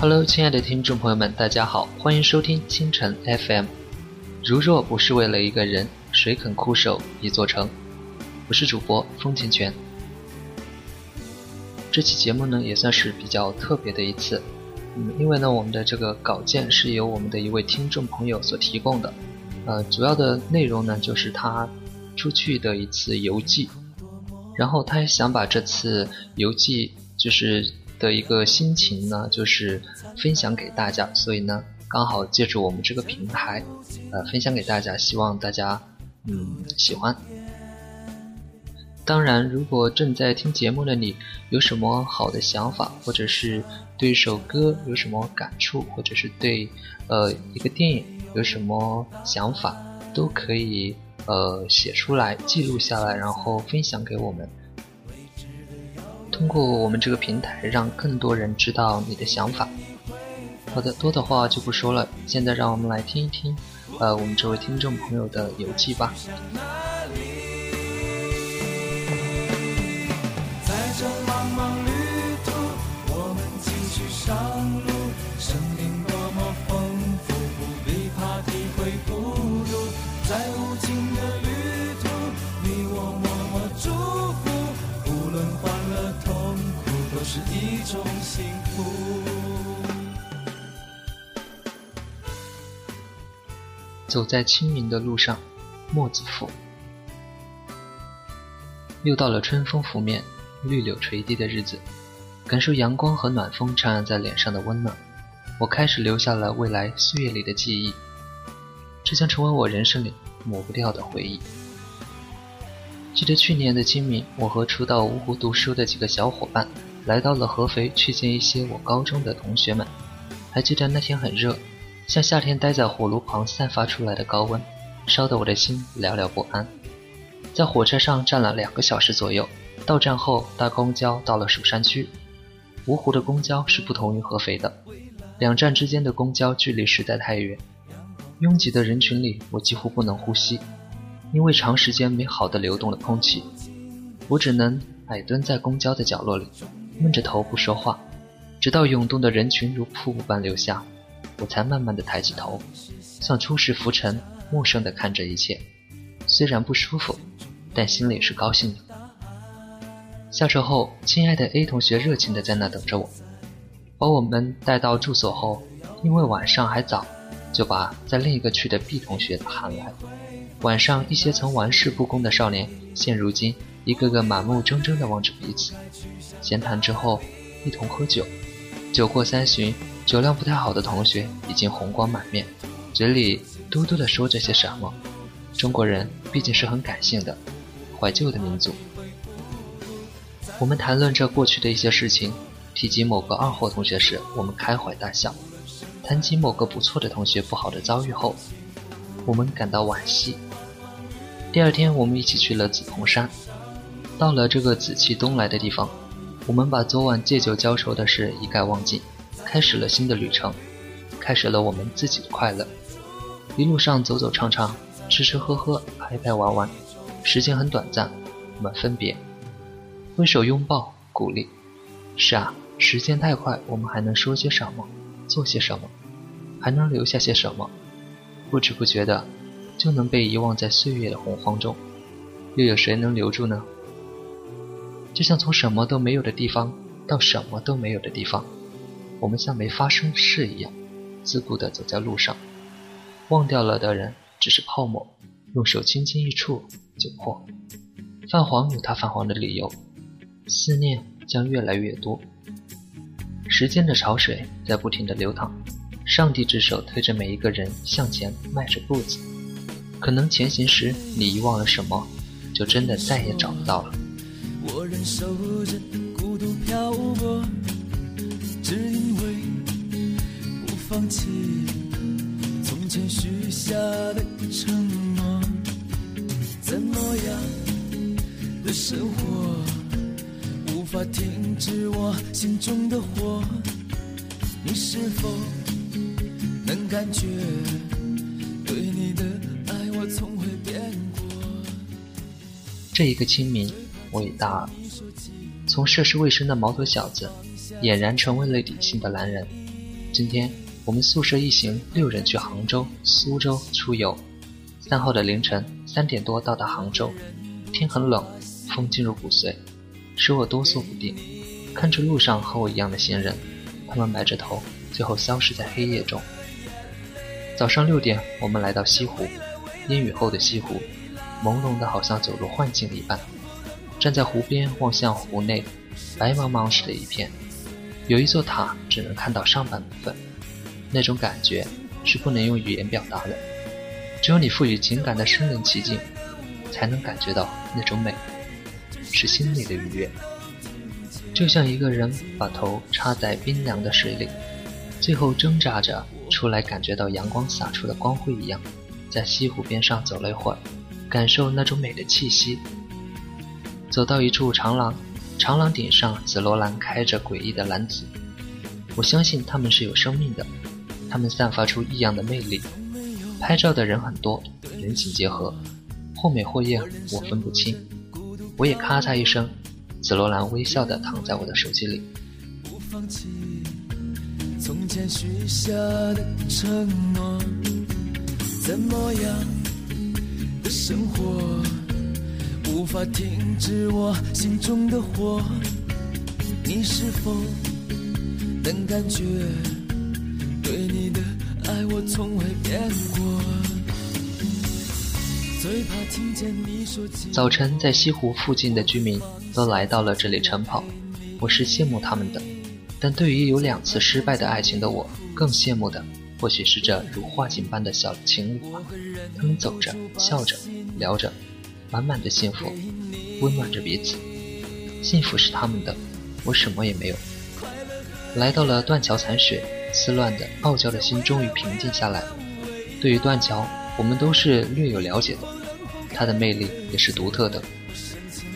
Hello，亲爱的听众朋友们，大家好，欢迎收听清晨 FM。如若不是为了一个人，谁肯枯守一座城？我是主播风清泉。这期节目呢，也算是比较特别的一次，嗯，因为呢，我们的这个稿件是由我们的一位听众朋友所提供的，呃，主要的内容呢，就是他出去的一次游记。然后他也想把这次游记就是的一个心情呢，就是分享给大家，所以呢，刚好借助我们这个平台，呃，分享给大家，希望大家嗯喜欢。当然，如果正在听节目的你有什么好的想法，或者是对一首歌有什么感触，或者是对呃一个电影有什么想法，都可以。呃，写出来，记录下来，然后分享给我们。通过我们这个平台，让更多人知道你的想法。好的，多的话就不说了。现在让我们来听一听，呃，我们这位听众朋友的游记吧。是一种幸福。走在清明的路上，墨子赋。又到了春风拂面、绿柳垂地的日子，感受阳光和暖风徜徉在脸上的温暖，我开始留下了未来岁月里的记忆，这将成为我人生里抹不掉的回忆。记得去年的清明，我和初到芜湖读书的几个小伙伴。来到了合肥，去见一些我高中的同学们。还记得那天很热，像夏天待在火炉旁散发出来的高温，烧得我的心寥寥不安。在火车上站了两个小时左右，到站后搭公交到了蜀山区。芜湖的公交是不同于合肥的，两站之间的公交距离实在太远，拥挤的人群里我几乎不能呼吸，因为长时间没好的流动的空气，我只能矮蹲在公交的角落里。闷着头不说话，直到涌动的人群如瀑布般流下，我才慢慢的抬起头，像初识浮尘，陌生的看着一切。虽然不舒服，但心里是高兴的。下车后，亲爱的 A 同学热情的在那等着我，把我们带到住所后，因为晚上还早，就把在另一个区的 B 同学喊来。晚上，一些曾玩世不恭的少年，现如今一个个满目睁睁的望着彼此。闲谈之后，一同喝酒。酒过三巡，酒量不太好的同学已经红光满面，嘴里嘟嘟地说着些什么。中国人毕竟是很感性的、怀旧的民族。我们谈论着过去的一些事情，提及某个二货同学时，我们开怀大笑；谈及某个不错的同学不好的遭遇后，我们感到惋惜。第二天，我们一起去了紫蓬山。到了这个紫气东来的地方。我们把昨晚借酒浇愁的事一概忘记，开始了新的旅程，开始了我们自己的快乐。一路上走走唱唱，吃吃喝喝，拍拍玩玩，时间很短暂，我们分别，挥手拥抱，鼓励。是啊，时间太快，我们还能说些什么，做些什么，还能留下些什么？不知不觉的，就能被遗忘在岁月的洪荒中，又有谁能留住呢？就像从什么都没有的地方到什么都没有的地方，我们像没发生事一样，自顾地走在路上。忘掉了的人只是泡沫，用手轻轻一触就破。泛黄有它泛黄的理由，思念将越来越多。时间的潮水在不停地流淌，上帝之手推着每一个人向前迈着步子。可能前行时你遗忘了什么，就真的再也找不到了。我忍受着孤独漂泊，只因为不放弃从前许下的承诺。怎么样的生活无法停止我心中的火？你是否能感觉对你的爱我从未变过？这一个清明。我已大二，从涉世未深的毛头小子，俨然成为了理性的男人。今天我们宿舍一行六人去杭州、苏州出游。三号的凌晨三点多到达杭州，天很冷，风进入骨髓，使我哆嗦不定。看着路上和我一样的行人，他们埋着头，最后消失在黑夜中。早上六点，我们来到西湖，烟雨后的西湖，朦胧的好像走入幻境一般。站在湖边望向湖内，白茫茫似的一片，有一座塔，只能看到上半部分，那种感觉是不能用语言表达的，只有你赋予情感的身临其境，才能感觉到那种美，是心里的愉悦。就像一个人把头插在冰凉的水里，最后挣扎着出来，感觉到阳光洒出的光辉一样，在西湖边上走了一会儿，感受那种美的气息。走到一处长廊，长廊顶上紫罗兰开着诡异的蓝紫，我相信它们是有生命的，它们散发出异样的魅力。拍照的人很多，人景结合，或美或艳，我分不清。我也咔嚓一声。紫罗兰微笑地躺在我的手机里。从前许下的承诺，怎么样的生活无法停止我心中的火？你是否能感觉对你的爱我从未变过？早晨，在西湖附近的居民都来到了这里晨跑，我是羡慕他们的。但对于有两次失败的爱情的我，更羡慕的或许是这如画景般的小情侣吧。他们走着，笑着，聊着，满满的幸福，温暖着彼此。幸福是他们的，我什么也没有。来到了断桥残雪，思乱的傲娇的心终于平静下来。对于断桥。我们都是略有了解的，它的魅力也是独特的。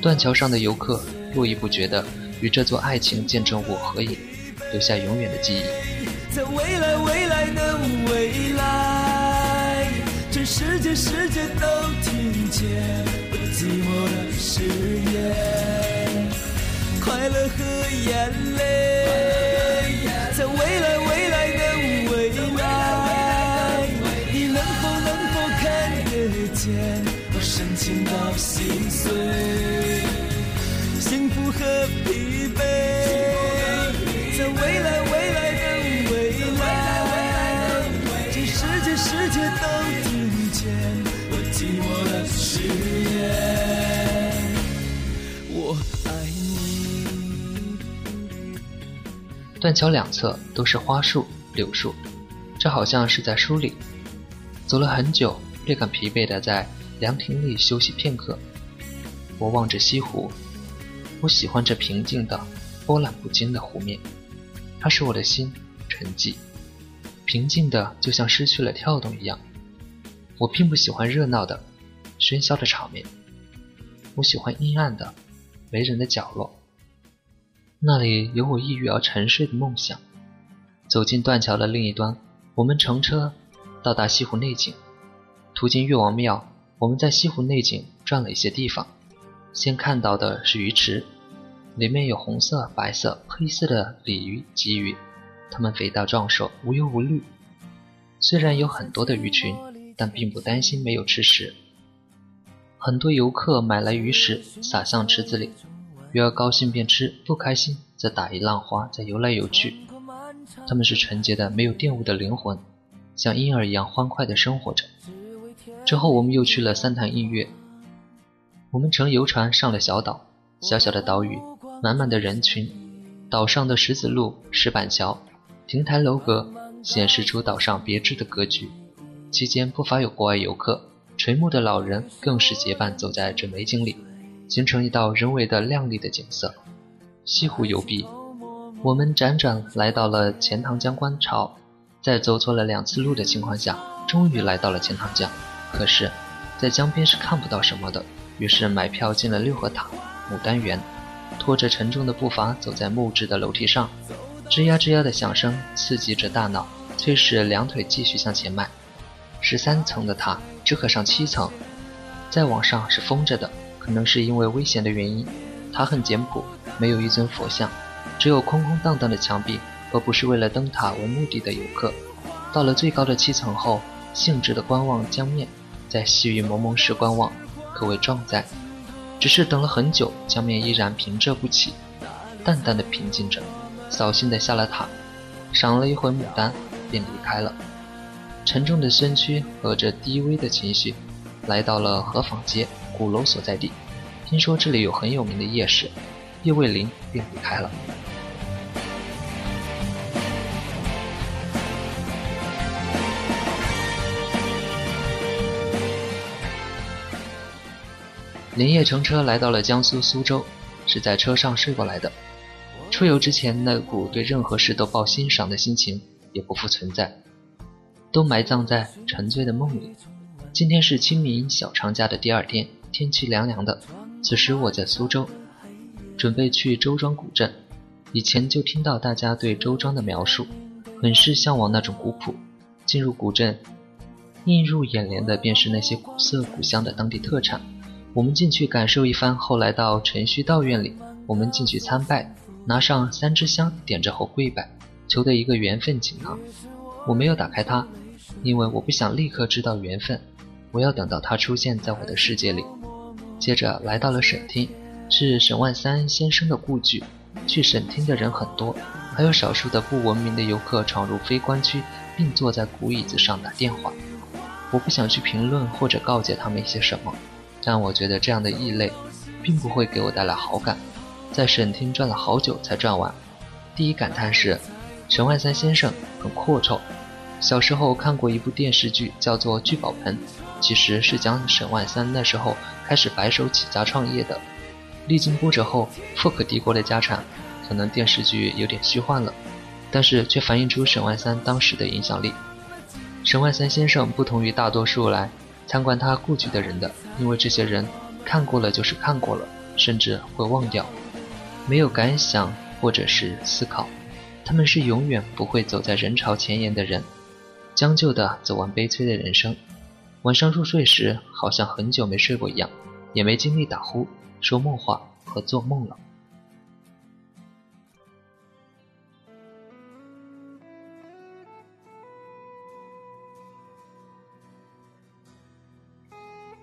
断桥上的游客络绎不绝的与这座爱情见证物合影，留下永远的记忆。在未来未来的未来，全世界世界都听见寂寞的誓言，快乐和眼泪，在未来未来的未来，你能否能否看得见？我深情到心碎，断桥两侧都是花树、柳树，这好像是在书里。走了很久。略感疲惫的在凉亭里休息片刻，我望着西湖，我喜欢这平静的、波澜不惊的湖面，它使我的心沉寂，平静的就像失去了跳动一样。我并不喜欢热闹的、喧嚣的场面，我喜欢阴暗的、没人的角落，那里有我抑郁而沉睡的梦想。走进断桥的另一端，我们乘车到达西湖内景。途经岳王庙，我们在西湖内景转了一些地方。先看到的是鱼池，里面有红色、白色、黑色的鲤鱼、鲫鱼，它们肥大壮硕，无忧无虑。虽然有很多的鱼群，但并不担心没有吃食。很多游客买来鱼食撒向池子里，鱼儿高兴便吃，不开心则打一浪花，再游来游去。它们是纯洁的、没有玷污的灵魂，像婴儿一样欢快地生活着。之后，我们又去了三潭印月。我们乘游船上了小岛，小小的岛屿，满满的人群。岛上的石子路、石板桥、亭台楼阁，显示出岛上别致的格局。期间不乏有国外游客，垂暮的老人更是结伴走在这美景里，形成一道人为的亮丽的景色。西湖游毕，我们辗转来到了钱塘江观潮，在走错了两次路的情况下，终于来到了钱塘江。可是，在江边是看不到什么的。于是买票进了六合塔、牡丹园，拖着沉重的步伐走在木质的楼梯上，吱呀吱呀的响声刺激着大脑，催使两腿继续向前迈。十三层的塔只可上七层，再往上是封着的，可能是因为危险的原因。塔很简朴，没有一尊佛像，只有空空荡荡的墙壁而不是为了灯塔为目的的游客。到了最高的七层后，兴致的观望江面，在细雨蒙蒙时观望，可谓壮哉。只是等了很久，江面依然平仄不起，淡淡的平静着。扫兴的下了塔，赏了一回牡丹，便离开了。沉重的身躯和着低微的情绪，来到了河坊街鼓楼所在地。听说这里有很有名的夜市，夜未临便离开了。连夜乘车来到了江苏苏州，是在车上睡过来的。出游之前那股对任何事都抱欣赏的心情也不复存在，都埋葬在沉醉的梦里。今天是清明小长假的第二天，天气凉凉的。此时我在苏州，准备去周庄古镇。以前就听到大家对周庄的描述，很是向往那种古朴。进入古镇，映入眼帘的便是那些古色古香的当地特产。我们进去感受一番，后来到陈虚道院里，我们进去参拜，拿上三支香，点着后跪拜，求得一个缘分锦囊。我没有打开它，因为我不想立刻知道缘分，我要等到它出现在我的世界里。接着来到了省厅，是沈万三先生的故居。去省厅的人很多，还有少数的不文明的游客闯入非官区，并坐在古椅子上打电话。我不想去评论或者告诫他们一些什么。但我觉得这样的异类，并不会给我带来好感。在省厅转了好久才转完，第一感叹是，沈万三先生很阔绰。小时候看过一部电视剧，叫做《聚宝盆》，其实是讲沈万三那时候开始白手起家创业的。历经波折后，富可敌国的家产，可能电视剧有点虚幻了，但是却反映出沈万三当时的影响力。沈万三先生不同于大多数来。参观他故居的人的，因为这些人看过了就是看过了，甚至会忘掉，没有感想或者是思考，他们是永远不会走在人潮前沿的人，将就的走完悲催的人生。晚上入睡时，好像很久没睡过一样，也没精力打呼、说梦话和做梦了。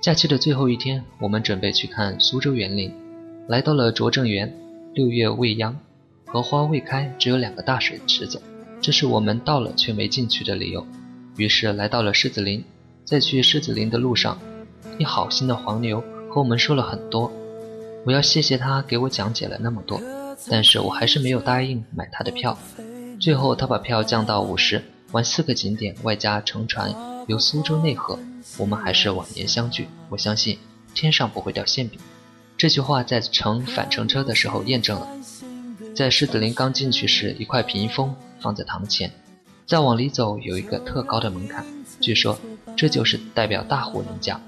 假期的最后一天，我们准备去看苏州园林，来到了拙政园。六月未央，荷花未开，只有两个大水池子，这是我们到了却没进去的理由。于是来到了狮子林，在去狮子林的路上，一好心的黄牛和我们说了很多，我要谢谢他给我讲解了那么多，但是我还是没有答应买他的票。最后他把票降到五十，玩四个景点外加乘船游苏州内河。我们还是往年相聚。我相信天上不会掉馅饼。这句话在乘返程车的时候验证了。在狮子林刚进去时，一块屏风放在堂前，再往里走有一个特高的门槛，据说这就是代表大户人家。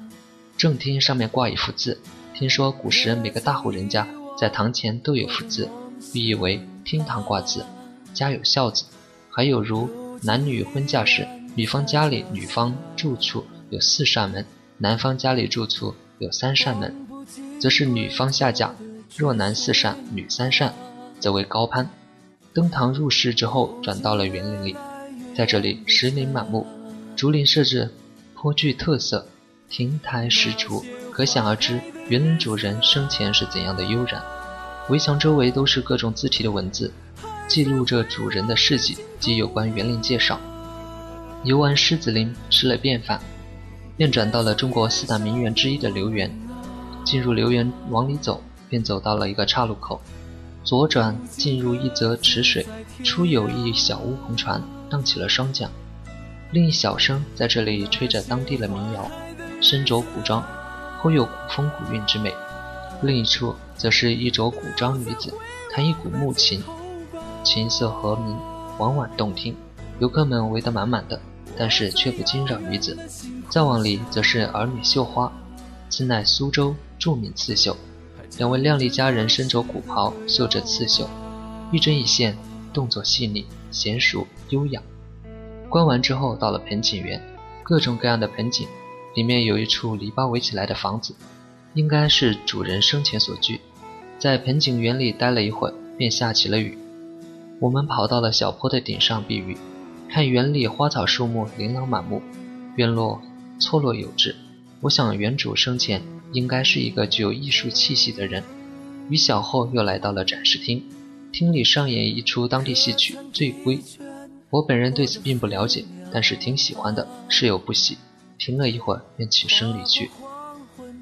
正厅上面挂一幅字，听说古时每个大户人家在堂前都有幅字，寓意为厅堂挂字，家有孝子。还有如男女婚嫁时，女方家里女方住处。有四扇门，男方家里住处有三扇门，则是女方下嫁；若男四扇，女三扇，则为高攀。登堂入室之后，转到了园林里，在这里石林满目，竹林设置颇具特色，亭台石竹，可想而知园林主人生前是怎样的悠然。围墙周围都是各种字体的文字，记录着主人的事迹及有关园林介绍。游完狮子林，吃了便饭。便转到了中国四大名园之一的留园，进入留园往里走，便走到了一个岔路口，左转进入一则池水，出有一小乌篷船荡起了双桨，另一小生在这里吹着当地的民谣，身着古装，颇有古风古韵之美；另一处则是一着古装女子弹一股木琴，琴瑟和鸣，婉婉动听，游客们围得满满的。但是却不惊扰女子。再往里则是儿女绣花，此乃苏州著名刺绣。两位靓丽佳人身着古袍，绣着刺绣，一针一线，动作细腻、娴熟、优雅。观完之后，到了盆景园，各种各样的盆景，里面有一处篱笆围起来的房子，应该是主人生前所居。在盆景园里待了一会儿，便下起了雨。我们跑到了小坡的顶上避雨，看园里花草树木琳琅满目，院落错落有致。我想园主生前应该是一个具有艺术气息的人。雨小后又来到了展示厅，厅里上演一出当地戏曲《醉龟》。我本人对此并不了解，但是挺喜欢的，事有不喜。停了一会儿，便起身离去。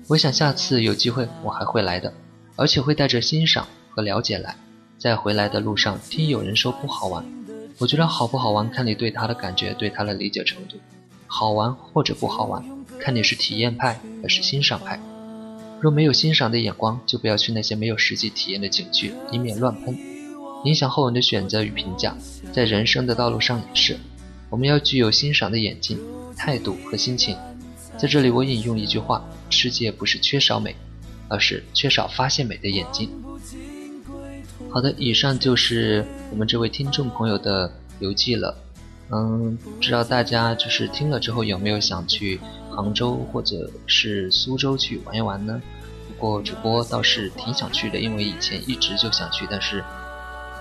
我想下次有机会我还会来的，而且会带着欣赏和了解来。在回来的路上，听有人说不好玩，我觉得好不好玩，看你对他的感觉，对他的理解程度。好玩或者不好玩，看你是体验派还是欣赏派。若没有欣赏的眼光，就不要去那些没有实际体验的景区，以免乱喷，影响后人的选择与评价。在人生的道路上也是，我们要具有欣赏的眼睛、态度和心情。在这里，我引用一句话：世界不是缺少美，而是缺少发现美的眼睛。好的，以上就是我们这位听众朋友的游记了。嗯，不知道大家就是听了之后有没有想去杭州或者是苏州去玩一玩呢？不过主播倒是挺想去的，因为以前一直就想去，但是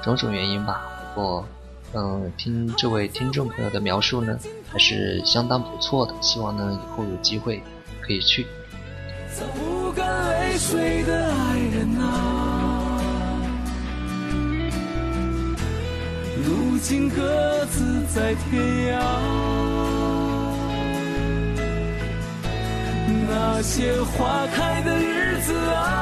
种种原因吧。不过，嗯，听这位听众朋友的描述呢，还是相当不错的。希望呢以后有机会可以去。如今各自在天涯，那些花开的日子啊，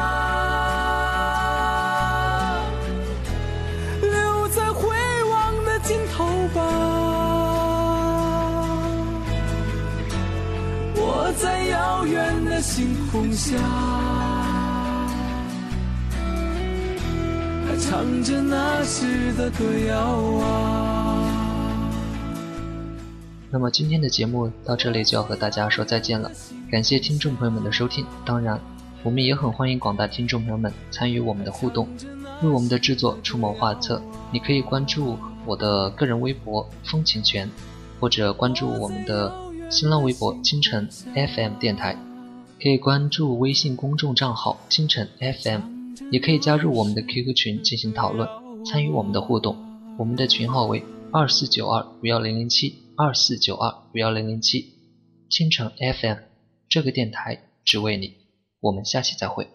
星空下。还唱着那时的歌谣啊。那么今天的节目到这里就要和大家说再见了，感谢听众朋友们的收听。当然，我们也很欢迎广大听众朋友们参与我们的互动，为我们的制作出谋划策。你可以关注我的个人微博“风情泉”，或者关注我们的新浪微博“清晨 FM 电台”，可以关注微信公众账号“清晨 FM”。也可以加入我们的 QQ 群进行讨论，参与我们的互动。我们的群号为二四九二五幺零零七二四九二五幺零零七，青城 FM，这个电台只为你。我们下期再会。